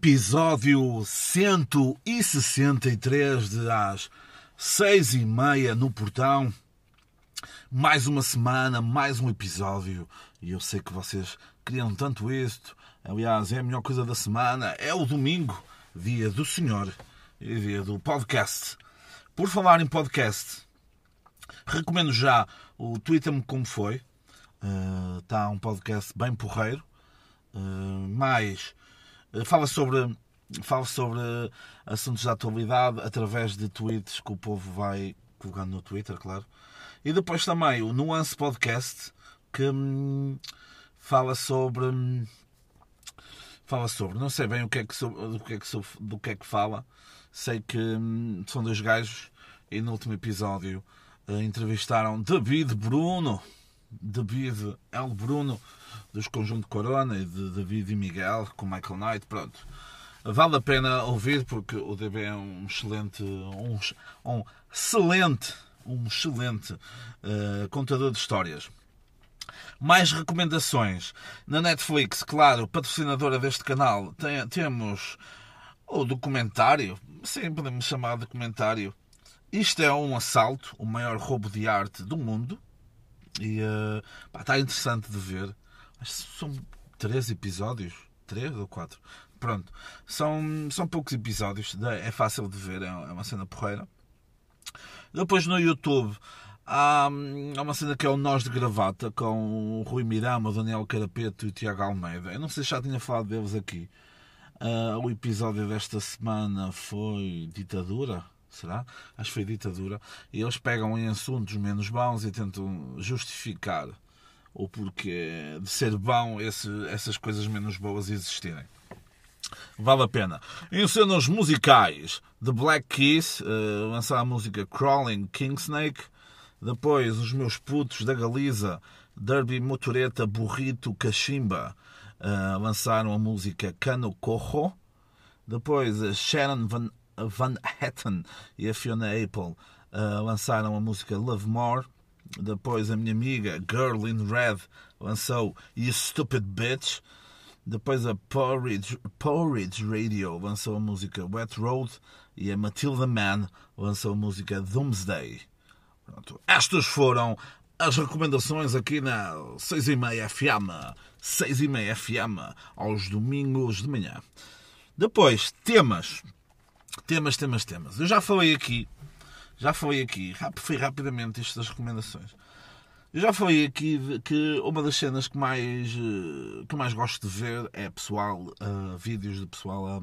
episódio 163 de às seis e meia no portão. Mais uma semana, mais um episódio. E eu sei que vocês queriam tanto isto. Aliás, é a melhor coisa da semana. É o domingo, dia do Senhor e dia do podcast. Por falar em podcast, recomendo já o Twitter-me como foi. Está um podcast bem porreiro. Uh, mais uh, fala sobre fala sobre assuntos de atualidade através de tweets que o povo vai colocando no Twitter, claro. E depois também o Nuance Podcast que hum, fala sobre hum, fala sobre, não sei bem o que é que do que é que, do que, é que fala. Sei que hum, são dois gajos e no último episódio uh, entrevistaram David Bruno, David L. Bruno, dos Conjunto Corona e de David e Miguel, com Michael Knight, pronto. Vale a pena ouvir porque o DB é um excelente, um, um excelente, um excelente uh, contador de histórias. Mais recomendações. Na Netflix, claro, patrocinadora deste canal, tem, temos o documentário, sim, podemos chamar de documentário. Isto é um assalto, o maior roubo de arte do mundo. E uh, pá, está interessante de ver. São três episódios. Três ou quatro? Pronto. São, são poucos episódios. É fácil de ver. É, é uma cena porreira. Depois no YouTube há, há uma cena que é o Nós de Gravata com o Rui Mirama, o Daniel Carapeto e o Tiago Almeida. Eu não sei se já tinha falado deles aqui. Uh, o episódio desta semana foi Ditadura será? Acho que foi ditadura. E eles pegam em assuntos menos bons e tentam justificar o porquê de ser bom esse, essas coisas menos boas existirem. Vale a pena. Em cenas musicais, The Black Keys uh, lançaram a música Crawling Kingsnake. Depois, os meus putos da Galiza, Derby Motoreta Burrito Cachimba, uh, lançaram a música Cano Corro. Depois, a Sharon Van Van Hatten e a Fiona Apple uh, lançaram a música Love More. Depois a minha amiga Girl in Red lançou You Stupid Bitch. Depois a Porridge, Porridge Radio lançou a música Wet Road e a Matilda Man lançou a música Doomsday. Pronto. Estas foram as recomendações aqui na 6 e meia FM. 6 e meia FM aos domingos de manhã. Depois, temas Temas, temas, temas. Eu já falei aqui, já falei aqui, fui rapidamente isto das recomendações. Eu já falei aqui que uma das cenas que mais, eh, que mais gosto de ver é pessoal, uh, vídeos de pessoal a,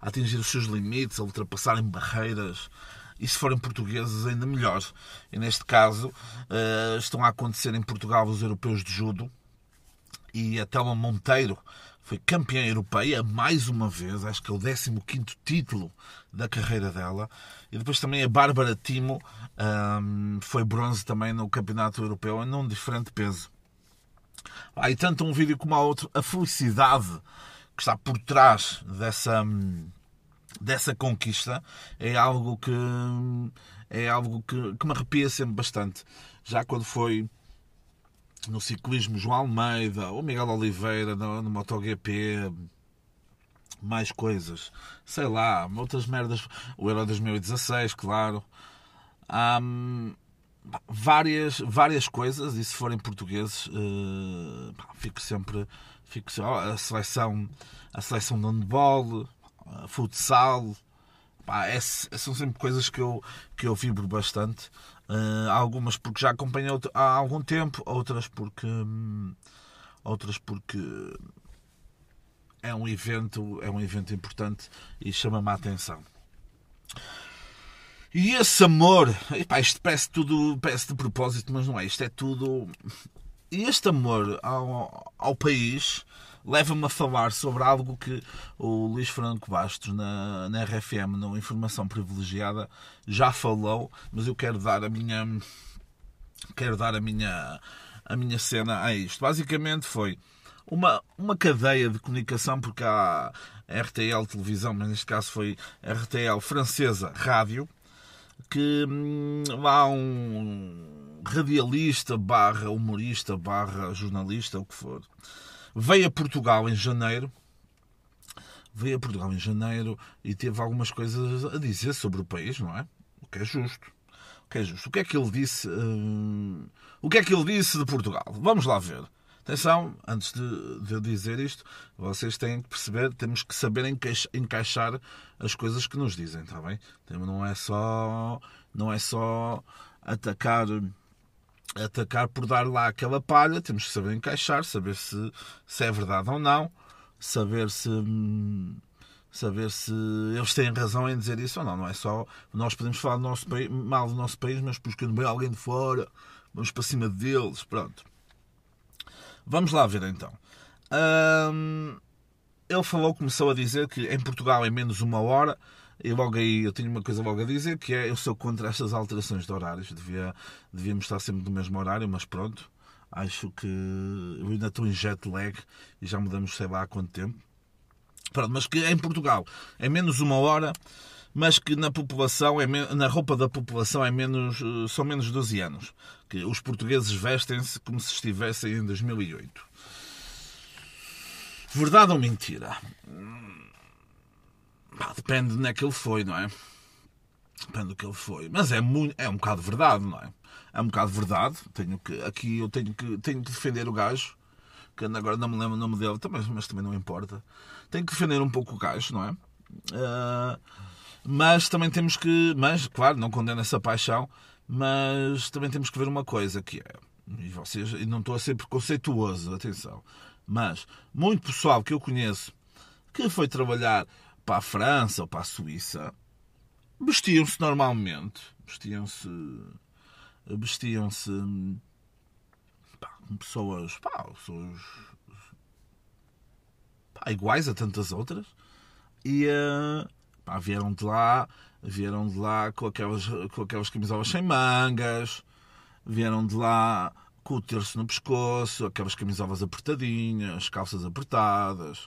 a, atingir os seus limites, a ultrapassarem barreiras. E se forem portugueses, ainda melhor. E neste caso, uh, estão a acontecer em Portugal os europeus de judo. E a Telma Monteiro foi campeã europeia mais uma vez, acho que é o 15 título da carreira dela. E depois também a Bárbara Timo um, foi bronze também no Campeonato Europeu, em um diferente peso. E tanto um vídeo como a outro, a felicidade que está por trás dessa, dessa conquista é algo que é algo que, que me arrepia sempre bastante. Já quando foi no ciclismo João Almeida, o Miguel Oliveira no, no MotoGP, mais coisas, sei lá, outras merdas, o Euro 2016, claro. Há várias, várias coisas, e se forem portugueses, uh, fico sempre. Fico, a seleção, a seleção de handball, futsal, pá, é, são sempre coisas que eu, que eu vibro bastante. Uh, algumas porque já acompanhei há algum tempo, outras porque hum, outras porque é um evento, é um evento importante e chama-me a atenção. E esse amor, epá, isto parece tudo, parece de propósito, mas não é, isto é tudo. E este amor ao, ao país leva-me a falar sobre algo que o Luís Franco Bastos, na, na RFM, na Informação Privilegiada, já falou, mas eu quero dar a minha. Quero dar a minha, a minha cena a isto. Basicamente foi uma, uma cadeia de comunicação, porque há RTL televisão, mas neste caso foi RTL francesa rádio, que hum, há um radialista barra humorista barra jornalista, o que for, veio a Portugal em janeiro veio a Portugal em janeiro e teve algumas coisas a dizer sobre o país, não é? O que é justo. O que é justo. O que é que ele disse? Uh, o que é que ele disse de Portugal? Vamos lá ver. Atenção, antes de, de eu dizer isto, vocês têm que perceber, temos que saber encaixar as coisas que nos dizem, está bem? Não é só, não é só atacar atacar por dar lá aquela palha, temos que saber encaixar, saber se, se é verdade ou não, saber se saber se eles têm razão em dizer isso ou não. Não é só nós podemos falar do nosso país, mal do nosso país, mas porque vem alguém de fora, vamos para cima deles, pronto. Vamos lá ver então. ele falou, começou a dizer que em Portugal é menos uma hora. E logo aí eu tenho uma coisa logo a dizer que é eu sou contra estas alterações de horários. Devia, devíamos estar sempre no mesmo horário, mas pronto. Acho que eu ainda estou em jet lag e já mudamos sei lá há quanto tempo. Pronto, mas que em Portugal é menos uma hora, mas que na população, é na roupa da população é menos, eh, são menos 12 anos. Que os portugueses vestem-se como se estivessem em 2008. Verdade ou mentira? Depende de onde é que ele foi, não é? Depende do que ele foi. Mas é, muito, é um bocado verdade, não é? É um bocado verdade. Tenho que, aqui eu tenho que, tenho que defender o gajo, que agora não me lembro o nome dele, também, mas também não importa. Tenho que defender um pouco o gajo, não é? Uh, mas também temos que. Mas, claro, não condeno essa paixão, mas também temos que ver uma coisa que é. E vocês, e não estou a ser preconceituoso, atenção. Mas muito pessoal que eu conheço que foi trabalhar para a França ou para a Suíça vestiam-se normalmente. Vestiam-se. Vestiam-se. pessoas. Pá, pessoas. Pá, iguais a tantas outras. E. Uh, Pá, vieram de lá, vieram de lá com aquelas, com aquelas camisolas sem mangas, vieram de lá com o terço no pescoço, aquelas camisolas apertadinhas, calças apertadas,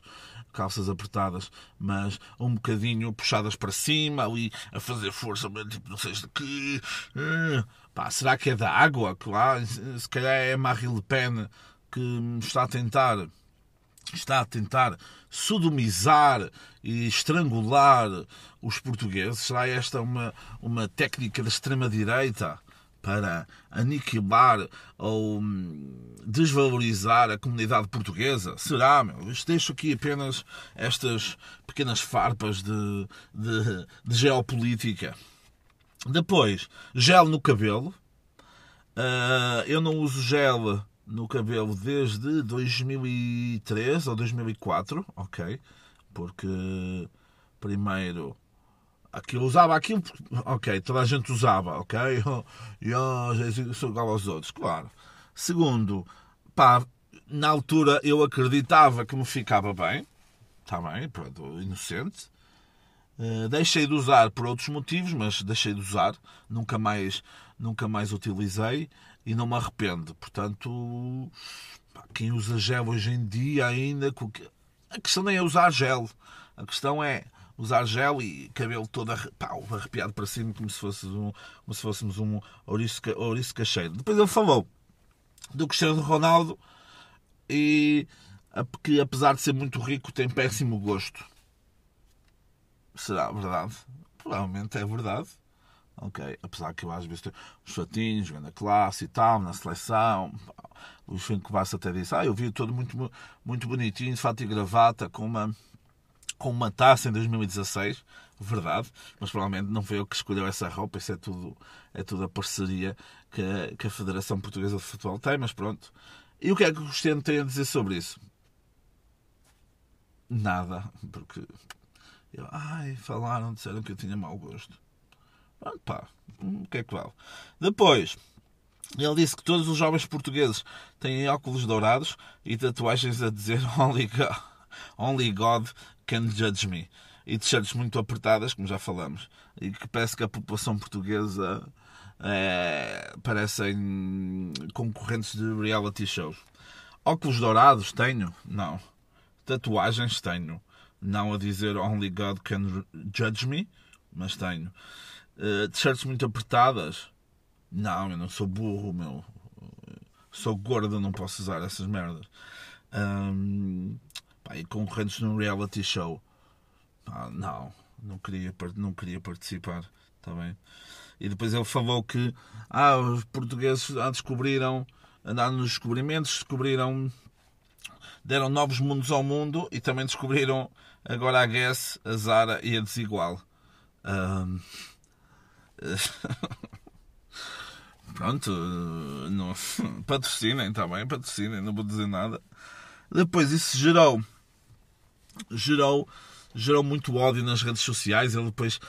calças apertadas, mas um bocadinho puxadas para cima, ali a fazer força, tipo, não sei de que. Eh, pá, será que é da água? Lá, se calhar é Marine Le Pen que está a tentar está a tentar sodomizar e estrangular os portugueses? Será esta uma, uma técnica da extrema-direita para aniquilar ou hum, desvalorizar a comunidade portuguesa? Será, meu? deixo aqui apenas estas pequenas farpas de, de, de geopolítica. Depois, gel no cabelo. Uh, eu não uso gel no cabelo desde 2003 ou 2004, ok? Porque primeiro aquilo usava aquilo, ok, toda a gente usava, ok? E oh, sou igual aos outros, claro. Segundo, pá, na altura eu acreditava que me ficava bem, está bem, pronto, inocente. Uh, deixei de usar por outros motivos, mas deixei de usar, nunca mais, nunca mais utilizei e não me arrependo. Portanto, quem usa gel hoje em dia ainda. A questão nem é usar gel. A questão é usar gel e cabelo todo arrepiado para cima, como se, fosse um, como se fôssemos um ouriço, cacheiro. Depois ele falou do Cristiano Ronaldo e que, apesar de ser muito rico, tem péssimo gosto. Será verdade? Provavelmente é verdade ok? Apesar que eu às vezes tenho os fatinhos, jogando classe e tal, na seleção. O Luís Franco Bastos até disse, ah, eu vi todo muito, muito bonitinho, de fato e gravata, com uma, com uma taça em 2016, verdade, mas provavelmente não foi eu que escolheu essa roupa, isso é tudo, é tudo a parceria que a, que a Federação Portuguesa de Futebol tem, mas pronto. E o que é que o Cristiano tem a dizer sobre isso? Nada, porque eu, ai, falaram, disseram que eu tinha mau gosto. Pronto, pá, o que é que vale? Depois, ele disse que todos os jovens portugueses têm óculos dourados e tatuagens a dizer Only God, only God can judge me. E t-shirts muito apertadas, como já falamos. E que parece que a população portuguesa é, parecem concorrentes de reality shows. Óculos dourados tenho? Não. Tatuagens tenho. Não a dizer Only God can judge me, mas tenho. Uh, t-shirts muito apertadas. Não, eu não sou burro, meu. Sou gordo, não posso usar essas merdas. Um, pá, e concorrentes num reality show. Pá, não, não queria, não queria participar. Está bem? E depois ele falou que ah, os portugueses ah, descobriram, andaram nos descobrimentos, descobriram, deram novos mundos ao mundo e também descobriram agora a Guess, a Zara e a Desigual. Um... Pronto, não, patrocinem, está bem, patrocinem, não vou dizer nada. Depois isso gerou, gerou, gerou muito ódio nas redes sociais. Ele depois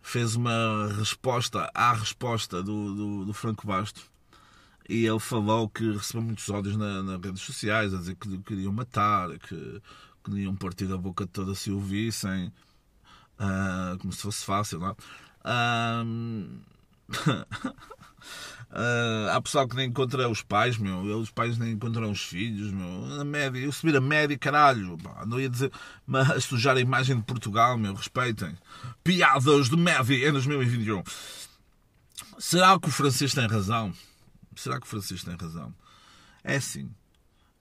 fez uma resposta à resposta do, do, do Franco Basto e ele falou que recebeu muitos ódios na, nas redes sociais a dizer que queriam matar, que, que iam partir a boca toda se o vissem, uh, como se fosse fácil, não é? Uh, há pessoal que nem encontra os pais, meu. Os pais nem encontram os filhos, meu. Na média, eu subir a média, caralho. Não ia dizer, mas sujar a imagem de Portugal, meu. Respeitem. Piadas de média em 2021. Será que o francês tem razão? Será que o francês tem razão? É assim.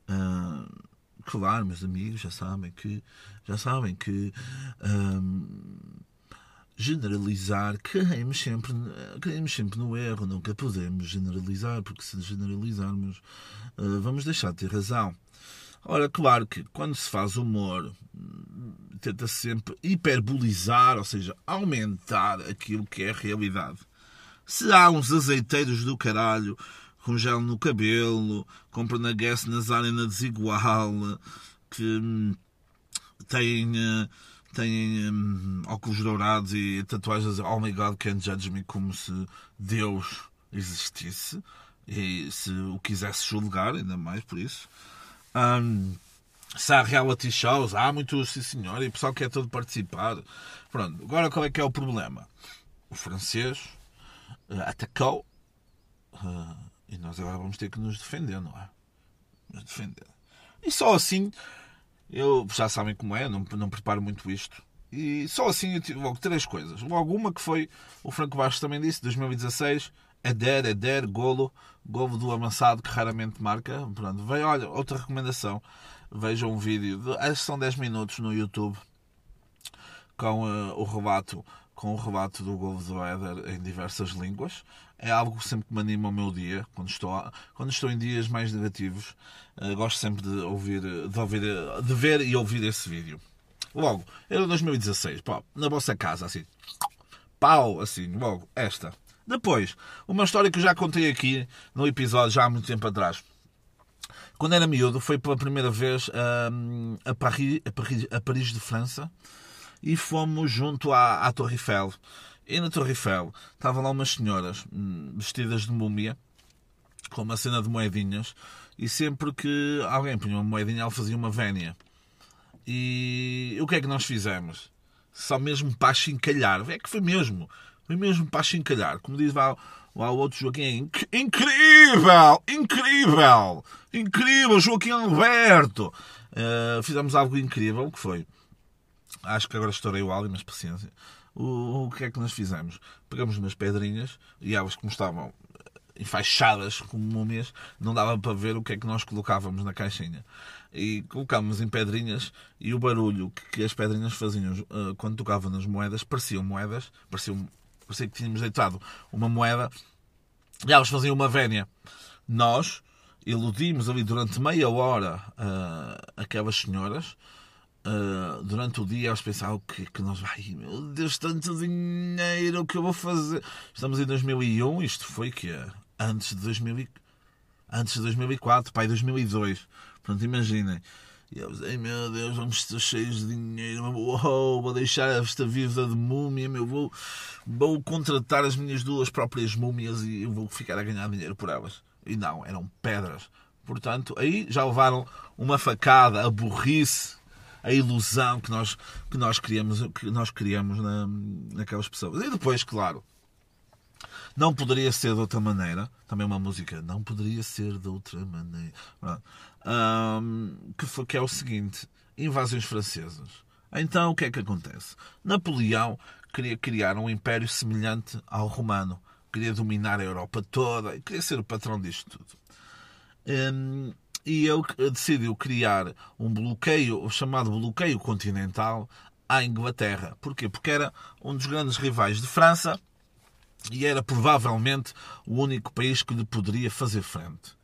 Uh, claro, meus amigos já sabem que já sabem que uh, generalizar, caímos sempre, caímos sempre no erro, nunca podemos generalizar, porque se generalizarmos, eh, vamos deixar de ter razão. Ora, claro que quando se faz humor, tenta -se sempre hiperbolizar, ou seja, aumentar aquilo que é a realidade. Se há uns azeiteiros do caralho com gel no cabelo, compra na Guess, Nazar e na Desigual, que hum, têm eh, têm um, óculos dourados e tatuagens Oh my God, can't judge me como se Deus existisse e se o quisesse julgar, ainda mais por isso. Um, se há reality shows, há muito, sim senhor, e o pessoal quer todo participar. Pronto, agora qual é que é o problema? O francês uh, atacou uh, e nós agora vamos ter que nos defender, não é? Nos defender. E só assim eu já sabem como é, não, não preparo muito isto. E só assim eu tive logo três coisas. Logo uma que foi, o Franco Bastos também disse, 2016, Eder, Eder, golo, golo do avançado que raramente marca. Pronto, veio, olha, outra recomendação. Vejam um vídeo, de, acho que são 10 minutos no YouTube, com uh, o rebato com o rebato do golo do Éder em diversas línguas. É algo sempre que me anima o meu dia, quando estou, quando estou em dias mais negativos. Uh, gosto sempre de ouvir, de ouvir, de ver e ouvir esse vídeo. Logo, era 2016, pá, na vossa casa, assim, pau, assim, logo, esta. Depois, uma história que eu já contei aqui no episódio, já há muito tempo atrás. Quando era miúdo, foi pela primeira vez uh, a, Paris, a, Paris, a Paris de França e fomos junto à, à Torre Eiffel. E na Torre Eiffel estavam lá umas senhoras hum, vestidas de múmia, com uma cena de moedinhas, e sempre que alguém punha uma moedinha, ela fazia uma vénia. E o que é que nós fizemos? Só mesmo para chincalhar. É que foi mesmo. Foi mesmo para chincalhar. Como diz lá, lá o outro Joaquim. Incrível! Incrível! Incrível, Joaquim Alberto! Uh, fizemos algo incrível, que foi Acho que agora estourei o áudio, mas paciência. O, o que é que nós fizemos? Pegamos umas pedrinhas e elas, como estavam enfaixadas como múmias, não dava para ver o que é que nós colocávamos na caixinha. E colocámos em pedrinhas e o barulho que, as pedrinhas faziam uh, quando tocavam nas moedas pareciam moedas, pareciam, parecia que tínhamos deitado uma moeda e elas faziam uma vénia. Nós iludimos ali durante meia hora uh, aquelas senhoras Uh, durante o dia eles pensavam o que, que nós ai meu Deus, tanto dinheiro o que eu vou fazer. Estamos em 2001, isto foi que antes de 2000, antes de 2004, pai, 2002. Pronto, imaginem. E eles, ai meu Deus, vamos estar cheios de dinheiro, uou, vou deixar esta vida de múmia, meu, vou, vou contratar as minhas duas próprias múmias e eu vou ficar a ganhar dinheiro por elas. E não, eram pedras. Portanto, aí já levaram uma facada, a burrice a ilusão que nós, que nós criamos, que nós criamos na, naquelas pessoas. E depois, claro, não poderia ser de outra maneira. Também uma música, não poderia ser de outra maneira. Um, que, foi, que é o seguinte: invasões francesas. Então o que é que acontece? Napoleão queria criar um império semelhante ao romano. Queria dominar a Europa toda. Queria ser o patrão disto tudo. Um, e ele decidiu criar um bloqueio, o chamado bloqueio continental, à Inglaterra. Porquê? Porque era um dos grandes rivais de França e era provavelmente o único país que lhe poderia fazer frente.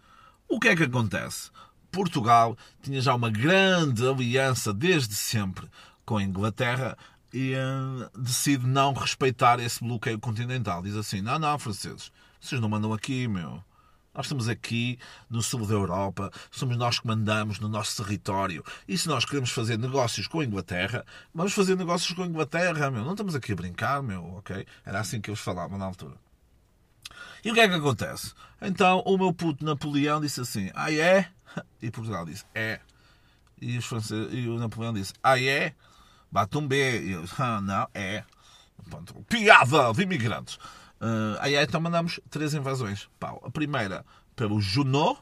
O que é que acontece? Portugal tinha já uma grande aliança desde sempre com a Inglaterra e uh, decide não respeitar esse bloqueio continental. Diz assim: não, não, franceses, vocês não mandam aqui, meu. Nós estamos aqui no sul da Europa, somos nós que mandamos no nosso território. E se nós queremos fazer negócios com a Inglaterra, vamos fazer negócios com a Inglaterra, meu. Não estamos aqui a brincar, meu, ok? Era assim que eles falavam na altura. E o que é que acontece? Então o meu puto Napoleão disse assim: Ah, é? E Portugal disse: É. E, os franceses, e o Napoleão disse: Ah, é? Bate um B. E eu, ah, não, é. Pronto. Piada de imigrantes. Uh, aí então mandamos três invasões. Pau. A primeira pelo Junot,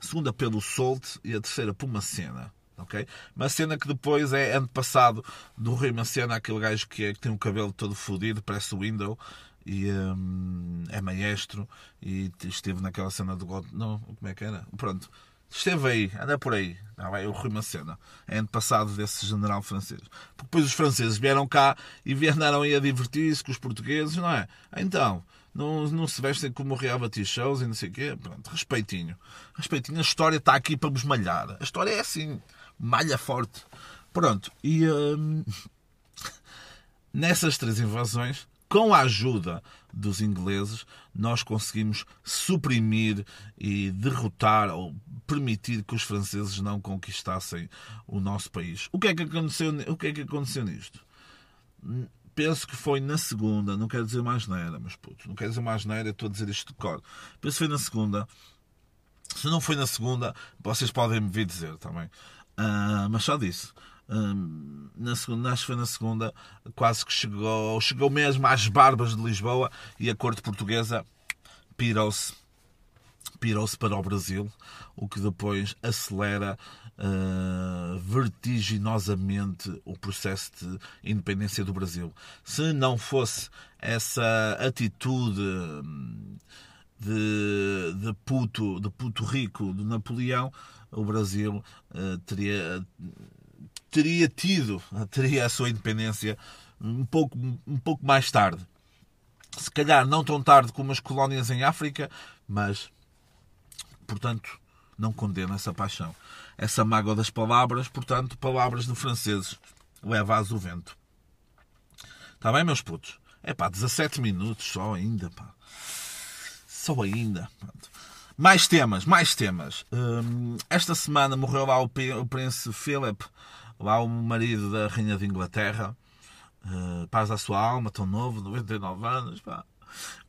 a segunda pelo Solte e a terceira por Macena. Okay? Macena que depois é passado do Rei Macena, aquele gajo que, é, que tem um cabelo todo fodido, parece o Window e um, é maestro e esteve naquela cena do God. Não, como é que era? Pronto. Esteve aí, anda por aí. Não, é o Rui Macena. É ano passado desse general francês. Porque depois os franceses vieram cá e vieram aí a divertir-se com os portugueses, não é? Então, não, não se vestem como reality shows e não sei o quê. Pronto, respeitinho. Respeitinho. A história está aqui para vos malhar. A história é assim. Malha forte. Pronto. E hum, nessas três invasões, com a ajuda dos ingleses, nós conseguimos suprimir e derrotar ou permitir que os franceses não conquistassem o nosso país. O que é que aconteceu, o que é que aconteceu nisto? Penso que foi na segunda, não quero dizer mais neira, mas puto, não quero dizer mais neira, estou a dizer isto de cor. Penso que foi na segunda. Se não foi na segunda, vocês podem me vir dizer também. Uh, mas só disse na segunda, acho que foi na segunda, quase que chegou, chegou mesmo às barbas de Lisboa e a corte portuguesa pirou-se pirou-se para o Brasil, o que depois acelera uh, vertiginosamente o processo de independência do Brasil. Se não fosse essa atitude de, de puto, de puto rico de Napoleão, o Brasil uh, teria teria tido, teria a sua independência um pouco, um pouco mais tarde. Se calhar não tão tarde como as colónias em África, mas, portanto, não condena essa paixão. Essa mágoa das palavras, portanto, palavras de franceses, leva-as o vento. Está bem, meus putos? É pá, 17 minutos só ainda, pá. Só ainda. Mais temas, mais temas. Hum, esta semana morreu lá o príncipe Philip, lá o marido da Rainha de Inglaterra, uh, paz à sua alma, tão novo, 99 anos, pá.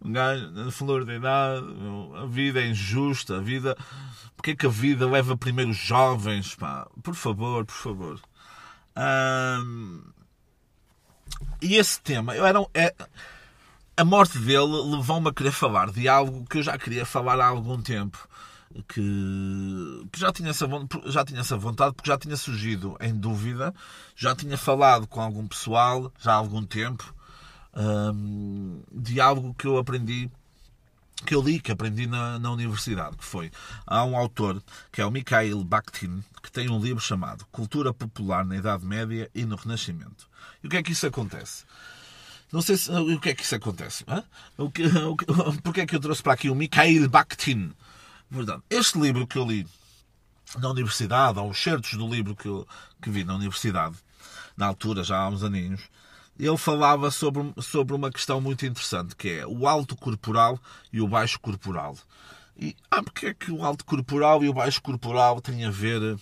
Um gajo na flor da idade, a vida é injusta, a vida. Porque é que a vida leva primeiro os jovens, pá? Por favor, por favor. Um, e esse tema, eu era, é, a morte dele levou-me a querer falar de algo que eu já queria falar há algum tempo que, que já, tinha essa, já tinha essa vontade, porque já tinha surgido em dúvida, já tinha falado com algum pessoal já há algum tempo um, de algo que eu aprendi que eu li, que aprendi na, na universidade, que foi há um autor que é o Mikhail Bakhtin que tem um livro chamado Cultura Popular na Idade Média e no Renascimento. E o que é que isso acontece? Não sei se, o que é que isso acontece. O que, o que, porque é que eu trouxe para aqui o Mikhail Bakhtin? Verdade. Este livro que eu li na universidade, ou os certos do livro que, eu, que vi na universidade, na altura, já há uns aninhos, ele falava sobre, sobre uma questão muito interessante, que é o alto corporal e o baixo corporal. E ah, porque é que o alto corporal e o baixo corporal têm a ver,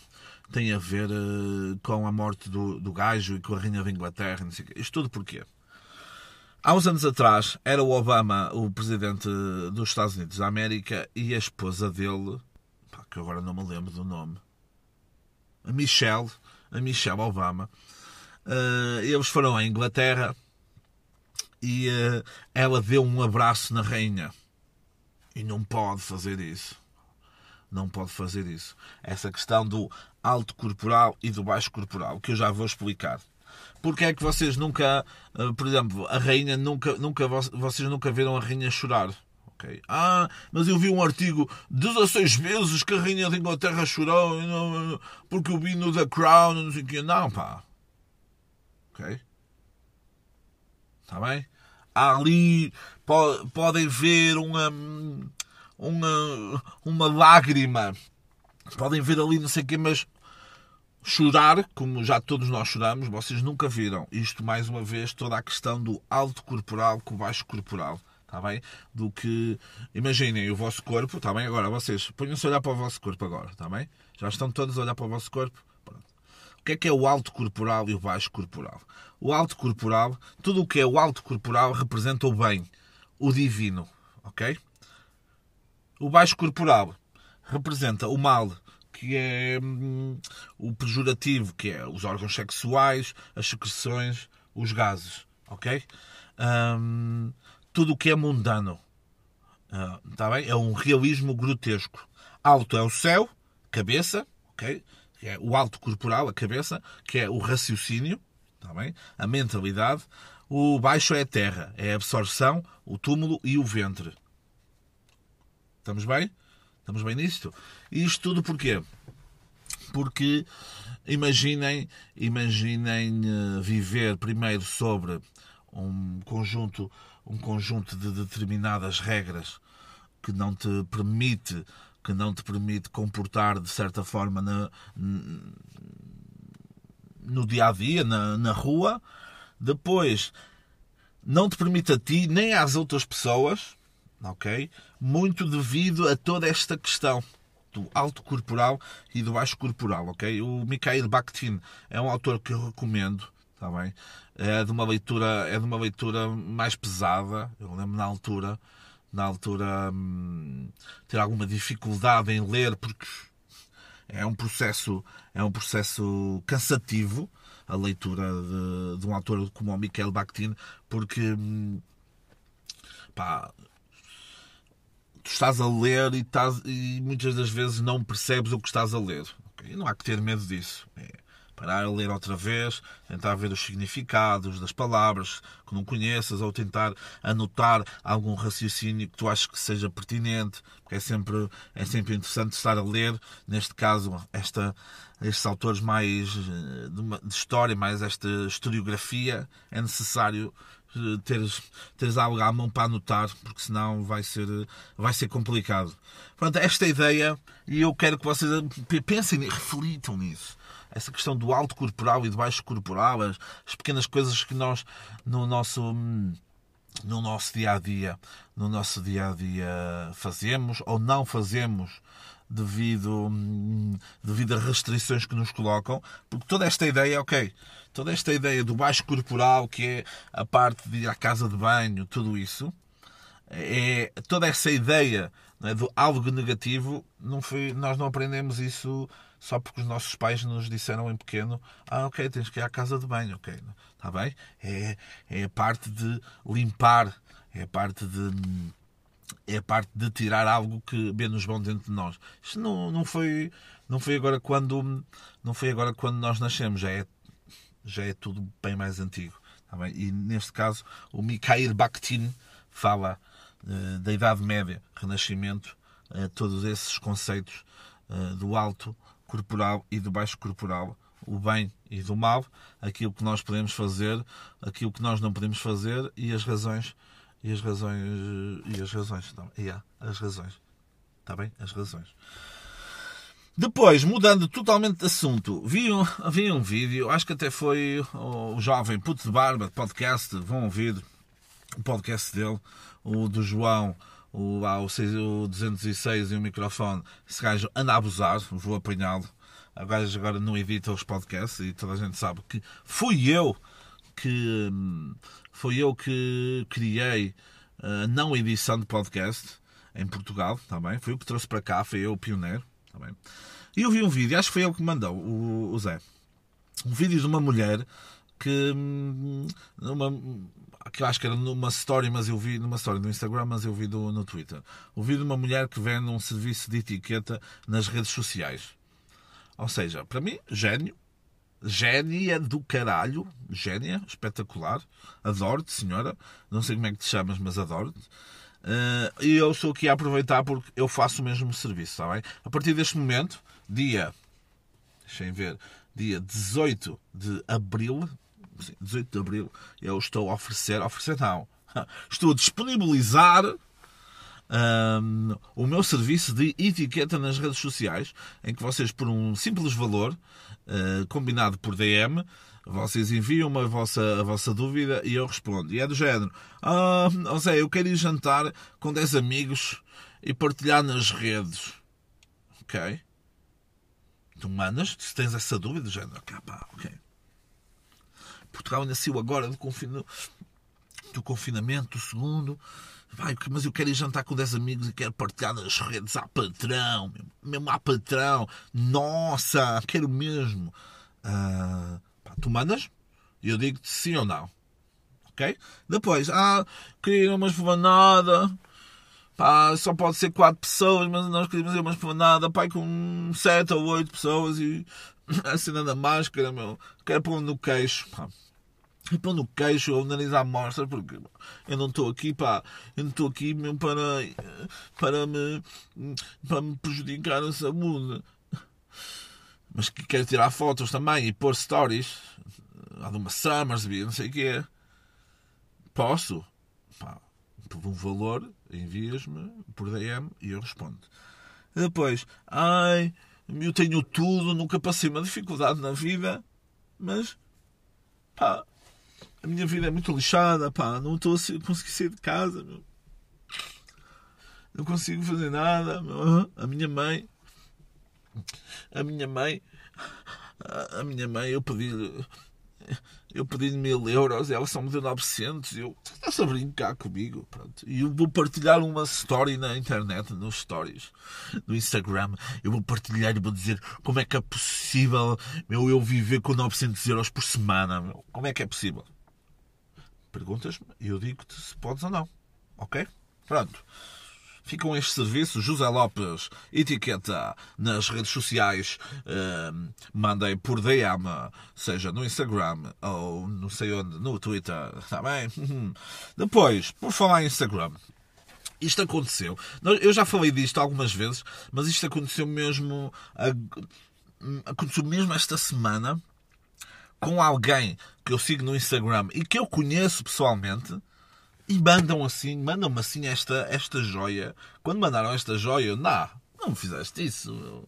têm a ver uh, com a morte do, do gajo e com a Rainha da Inglaterra? Não sei o Isto tudo porquê? Há uns anos atrás era o Obama o presidente dos Estados Unidos da América e a esposa dele, pá, que agora não me lembro do nome, a Michelle, a Michelle Obama, uh, eles foram à Inglaterra e uh, ela deu um abraço na rainha. E não pode fazer isso. Não pode fazer isso. Essa questão do alto corporal e do baixo corporal, que eu já vou explicar porque é que vocês nunca, eh, por exemplo, a rainha nunca, nunca vocês nunca viram a rainha chorar? Okay. Ah, mas eu vi um artigo 16 vezes que a rainha da Inglaterra chorou porque eu vi no The Crown, não sei o quê. Não, pá. ok? Está bem? Ali, po podem ver uma, uma, uma lágrima, podem ver ali não sei o quê, mas chorar, como já todos nós choramos, vocês nunca viram isto mais uma vez, toda a questão do alto corporal com o baixo corporal. Está bem? Do que. Imaginem o vosso corpo, está bem? Agora vocês ponham-se a olhar para o vosso corpo agora, está bem? Já estão todos a olhar para o vosso corpo? Pronto. O que é que é o alto corporal e o baixo corporal? O alto corporal, tudo o que é o alto corporal representa o bem, o divino, ok? O baixo corporal representa o mal, que é hum, o pejorativo, que é os órgãos sexuais, as secreções, os gases, ok? Hum, tudo o que é mundano, uh, bem? É um realismo grotesco. Alto é o céu, cabeça, ok? É o alto corporal, a cabeça, que é o raciocínio, tá bem? A mentalidade. O baixo é a terra, é a absorção, o túmulo e o ventre. Estamos bem? Estamos bem nisto? E isto tudo porquê? Porque imaginem, imaginem eh, viver primeiro sobre um conjunto, um conjunto de determinadas regras que não te permite que não te permite comportar de certa forma na, no dia a dia, na, na rua, depois não te permite a ti nem às outras pessoas ok? Muito devido a toda esta questão do alto corporal e do baixo corporal, ok? O Mikhail Bakhtin é um autor que eu recomendo, está bem? É de uma leitura, é de uma leitura mais pesada. Eu lembro na altura, na altura hum, ter alguma dificuldade em ler porque é um processo, é um processo cansativo a leitura de, de um autor como o Mikhail Bakhtin, porque hum, pá, tu estás a ler e, estás, e muitas das vezes não percebes o que estás a ler. Okay? Não há que ter medo disso. É parar a ler outra vez, tentar ver os significados das palavras que não conheças ou tentar anotar algum raciocínio que tu achas que seja pertinente, porque é sempre, é sempre interessante estar a ler, neste caso, esta, estes autores mais eh, de, uma, de história, mais esta historiografia, é necessário teres, teres algo à mão para anotar, porque senão vai ser, vai ser complicado. Pronto, esta ideia, e eu quero que vocês pensem, reflitam nisso. Essa questão do alto corporal e do baixo corporal, as, as pequenas coisas que nós, no nosso no nosso dia a dia, no nosso dia a dia fazemos ou não fazemos devido, devido a restrições que nos colocam, porque toda esta ideia, ok, toda esta ideia do baixo corporal, que é a parte de ir à casa de banho, tudo isso, é toda essa ideia é, do algo negativo, não foi, nós não aprendemos isso só porque os nossos pais nos disseram em pequeno, ah, ok, tens que ir à casa de banho, ok, está bem? É, é a parte de limpar, é a parte de é a parte de tirar algo que menos bom dentro de nós. Isto não, não foi não foi agora quando não foi agora quando nós nascemos, já é já é tudo bem mais antigo. Tá bem? E neste caso o Mikhail Bakhtin fala uh, da Idade Média, Renascimento, uh, todos esses conceitos uh, do alto corporal e do baixo corporal, o bem e do mal, aquilo que nós podemos fazer, aquilo que nós não podemos fazer e as razões e as razões. E as razões. Não, yeah, as razões. Está bem? As razões. Depois, mudando totalmente de assunto, vi um, vi um vídeo, acho que até foi o jovem Puto de Barba, podcast, vão ouvir o podcast dele, o do João, o, lá, o, o 206 e o microfone. Esse gajo anda a abusar, vou apanhá-lo. Agora, agora não edita os podcasts e toda a gente sabe que fui eu que hum, foi eu que criei a não edição de podcast em Portugal, também. Tá foi eu que trouxe para cá, foi eu o pioneiro, também. Tá e eu vi um vídeo, acho que foi ele que mandou, o, o Zé. Um vídeo de uma mulher que hum, numa, que eu acho que era numa story, mas eu vi numa story no Instagram, mas eu vi do, no Twitter. O vídeo de uma mulher que vende um serviço de etiqueta nas redes sociais. Ou seja, para mim, gênio, Génia do caralho. Génia, espetacular. Adoro-te, senhora. Não sei como é que te chamas, mas adoro-te. Uh, e eu estou aqui a aproveitar porque eu faço o mesmo serviço, está bem? A partir deste momento, dia. Deixem ver. Dia 18 de abril. sim, 18 de Abril, eu estou a oferecer, oferecer não, estou a disponibilizar um, o meu serviço de etiqueta nas redes sociais, em que vocês, por um simples valor, uh, combinado por DM, vocês enviam a vossa, a vossa dúvida e eu respondo. E é do género: Ah, José, eu quero ir jantar com 10 amigos e partilhar nas redes. Ok? Tu mandas, se tens essa dúvida, do género, ok, pá, ok. Portugal nasceu agora do, do confinamento, do segundo. Vai, mas eu quero ir jantar com 10 amigos e quero partilhar nas redes à patrão. Mesmo à patrão. Nossa, quero mesmo. Uh, pá, tu mandas eu digo-te sim ou não. Ok? Depois, ah, queria a uma espanada. Pá, só pode ser 4 pessoas, mas nós queríamos ir a uma espanada. Pá, com 7 ou 8 pessoas e a cena da máscara, meu. Quero pôr no queixo. Pá e pão no queixo ou o nariz à mostra, porque eu não estou aqui, pá, eu não estou aqui mesmo para, para, me, para me prejudicar a saúde. Mas que quero tirar fotos também e pôr stories, há de uma Summersby, não sei o quê. Posso? Pá, por um valor, envias-me por DM e eu respondo. E depois, ai, eu tenho tudo, nunca passei uma dificuldade na vida, mas, pá, a minha vida é muito lixada, pá, não estou a conseguir sair de casa, meu. não consigo fazer nada. Meu. A minha mãe, a minha mãe, a minha mãe, eu pedi-lhe eu pedi mil euros, ela só me deu 900. Eu estás a brincar comigo. Pronto. E eu vou partilhar uma story na internet, nos stories, no Instagram. Eu vou partilhar e vou dizer como é que é possível meu, eu viver com 900 euros por semana. Meu. Como é que é possível? Perguntas-me e eu digo-te se podes ou não. Ok? Pronto. Ficam estes serviços. José Lopes, etiqueta nas redes sociais. Uh, mandem por DM, seja no Instagram ou não sei onde, no Twitter. Está bem? Depois, por falar em Instagram. Isto aconteceu. Eu já falei disto algumas vezes, mas isto aconteceu mesmo. Aconteceu mesmo esta semana com alguém que eu sigo no Instagram e que eu conheço pessoalmente e mandam assim, mandam-me assim esta, esta joia. Quando mandaram esta joia, eu, não, não fizeste isso.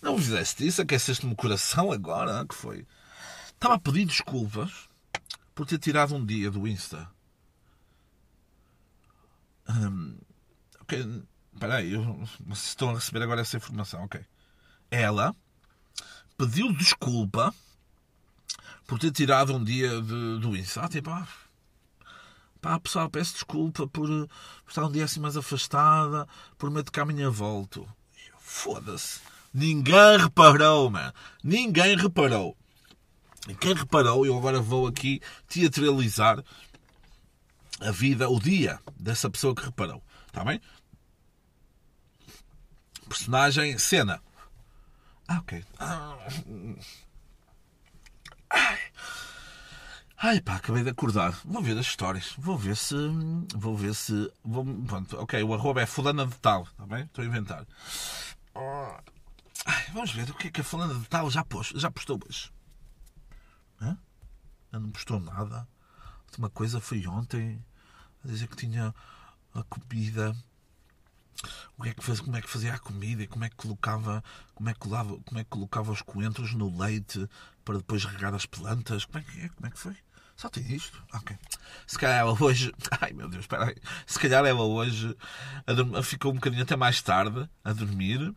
Não me fizeste isso, aqueceste-me o coração agora, que foi? Estava a pedir desculpas por ter tirado um dia do Insta. Hum, ok, espera aí, vocês estão a receber agora essa informação, ok. Ela pediu desculpa por ter tirado um dia de, do Insta. Ah, tipo, ah, pá, pessoal, peço desculpa por, por, estar um dia assim mais afastada, prometo que amanhã volto. Foda-se. Ninguém reparou, mano. Ninguém reparou. E quem reparou, eu agora vou aqui teatralizar a vida, o dia dessa pessoa que reparou. Está bem? Personagem, cena. Ah, ok. Ah, Ai. Ai pá, acabei de acordar. Vou ver as histórias. Vou ver se. Vou ver se. Vou, pronto, ok, o arroba é fulana de tal, está bem? Estou a inventar. Ai, vamos ver o que é que a fulana de tal já, pôs, já postou hoje. Hã? Não postou nada. A última coisa foi ontem a dizer que tinha a comida o que é que faz, como é que fazia a comida e como é que colocava como é que colocava, como é que colocava os coentros no leite para depois regar as plantas. Como é que é? como é que foi? Só tem isto? Ok. Se calhar ela hoje ai meu Deus espera aí. Se calhar ela hoje ficou um bocadinho até mais tarde a dormir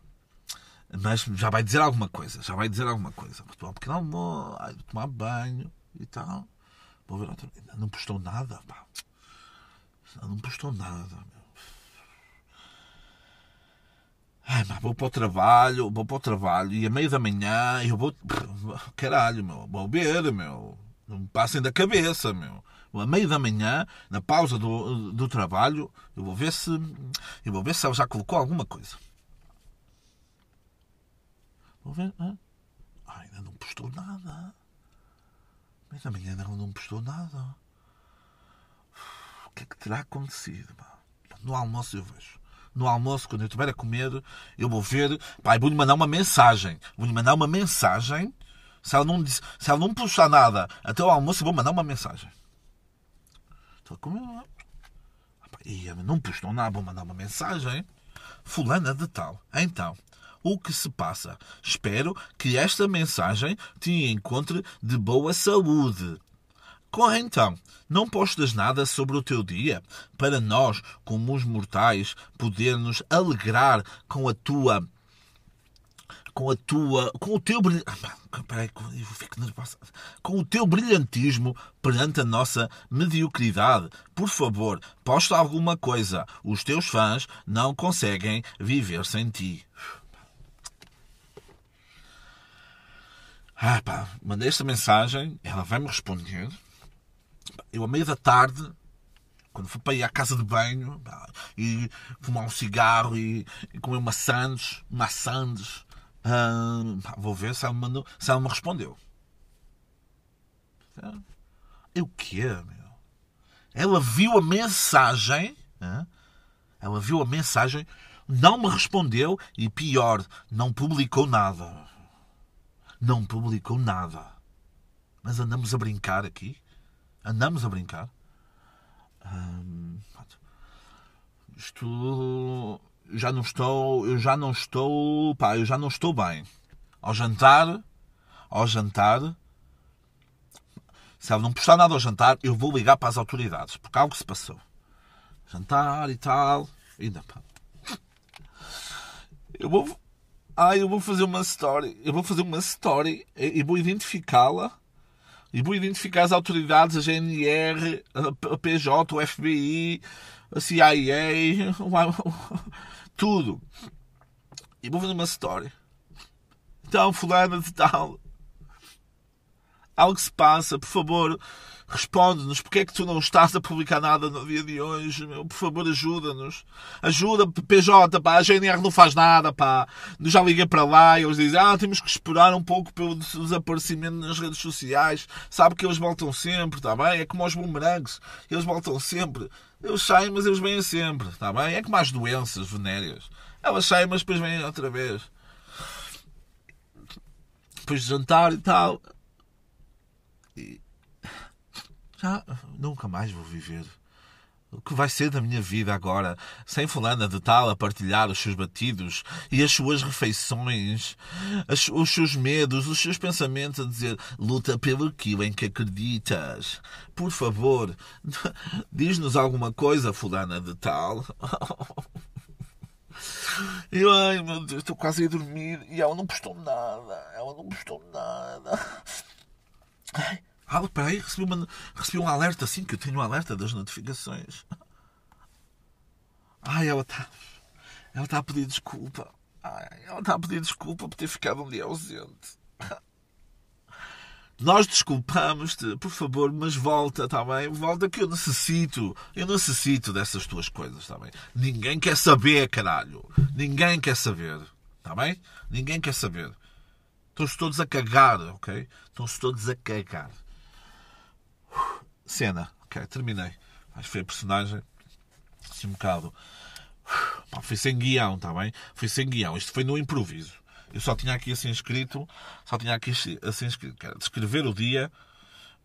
mas já vai dizer alguma coisa já vai dizer alguma coisa. Vou tomar um pequeno almoço vou tomar banho e tal. Vou ver outra. Não postou nada pá. não postou nada Ai, vou para o trabalho, vou para o trabalho e a meio da manhã eu vou. Caralho, meu, vou ver, meu. Não me passem da cabeça, meu. A meio da manhã, na pausa do, do trabalho, eu vou ver se. Eu vou ver se ela já colocou alguma coisa. Vou ver. Ah, ainda não postou nada. Meio da manhã ainda não postou nada. O que é que terá acontecido? No almoço eu vejo no almoço, quando eu estiver a comer, eu vou ver, pai, vou-lhe mandar uma mensagem. Vou-lhe mandar uma mensagem Se ela não, se ela não postar nada até o almoço, eu vou mandar uma mensagem. Então, como e não postou nada, vou mandar uma mensagem. Fulana de tal. Então, o que se passa? Espero que esta mensagem te encontre de boa saúde. Corre então, não postas nada sobre o teu dia, para nós, como os mortais, podermos alegrar com a tua com a tua, com o teu peraí, eu fico nervoso. com o teu brilhantismo perante a nossa mediocridade. Por favor, posta alguma coisa. Os teus fãs não conseguem viver sem ti. Ah, pá, mandei esta mensagem, ela vai-me responder. Eu, à meia da tarde, quando fui para ir à casa de banho e fumar um cigarro e, e comer maçãs, maçãs, vou ver se ela, me mandou, se ela me respondeu. É o quê, meu? Ela viu a mensagem. Ela viu a mensagem, não me respondeu e, pior, não publicou nada. Não publicou nada. Mas andamos a brincar aqui. Andamos a brincar. Hum, isto já não estou, eu já não estou, pá, eu já não estou bem. Ao jantar, ao jantar, se ela não postar nada ao jantar, eu vou ligar para as autoridades, porque algo se passou. Jantar e tal, ainda pá. Eu vou, ah, eu vou fazer uma story, eu vou fazer uma story e vou identificá-la e vou identificar as autoridades, a GNR, a PJ, o FBI, a CIA, tudo. E vou fazer uma história. Então, fulana de tal. Algo se passa, por favor, responde-nos. Porquê é que tu não estás a publicar nada no dia de hoje? Meu? Por favor, ajuda-nos. Ajuda, PJ, pá. A GNR não faz nada, pá. Já liguei para lá e eles dizem, ah, temos que esperar um pouco pelo desaparecimento nas redes sociais. Sabe que eles voltam sempre, está bem? É como os bumerangues. Eles voltam sempre. Eles saem, mas eles vêm sempre, está bem? É como as doenças venéreas. Elas saem, mas depois vêm outra vez. Depois de jantar e tal. E já nunca mais vou viver. O que vai ser da minha vida agora, sem fulana de tal a partilhar os seus batidos e as suas refeições, as, os seus medos, os seus pensamentos a dizer luta pelo aquilo em que acreditas. Por favor, diz-nos alguma coisa, fulana de tal. E ai meu Deus, estou quase a ir dormir e ela não postou nada. Ela não postou nada. Ai. Ah, peraí, recebi, uma, recebi um alerta assim, que eu tenho um alerta das notificações. Ai, ela está. Ela está a pedir desculpa. Ai, ela está a pedir desculpa por ter ficado um dia ausente. Nós desculpamos-te, por favor, mas volta, está bem? Volta que eu necessito. Eu necessito dessas tuas coisas, está bem? Ninguém quer saber, caralho. Ninguém quer saber. Está bem? Ninguém quer saber. Estão-se todos a cagar, ok? Estão-se todos a cagar. Cena. Ok, terminei. Que foi a personagem. Assim um bocado. Pá, foi sem guião, está bem? Foi sem guião. Isto foi no improviso. Eu só tinha aqui assim escrito. Só tinha aqui assim escrito. Era descrever o dia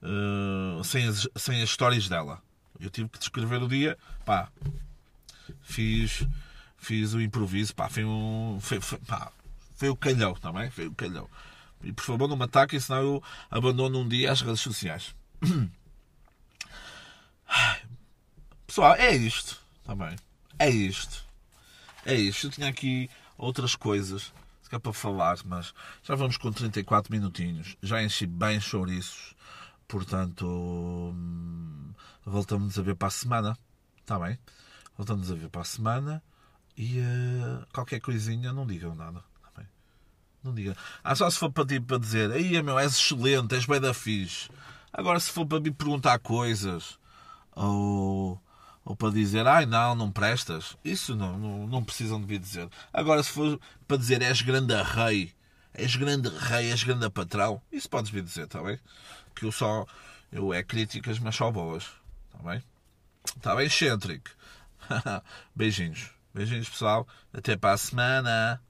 uh, sem, as, sem as histórias dela. Eu tive que descrever o dia. Pá. Fiz. Fiz o improviso. Pá, foi um. Foi, foi, pá, foi o calhão, está bem? Foi o calhão. E por favor não me ataquem, senão eu abandono um dia as redes sociais. Pessoal, é isto. Também. É isto. É isto. Eu tinha aqui outras coisas que é para falar, mas já vamos com 34 minutinhos. Já enchi bem chouriços. Portanto, hum, voltamos a ver para a semana. Está bem? Voltamos a ver para a semana. E uh, qualquer coisinha, não digam nada. Tá bem? Não digam. Ah, só se for para, ti, para dizer, aí meu, és excelente, és bem da fixe. Agora, se for para me perguntar coisas, ou, ou para dizer, ai não, não prestas, isso não, não, não precisam de me dizer. Agora, se for para dizer, és grande rei, és grande rei, és grande patrão, isso podes me dizer, está bem? Que eu só, eu é críticas, mas só boas, está bem? Está bem, excêntrico. Beijinhos. Beijinhos, pessoal. Até para a semana.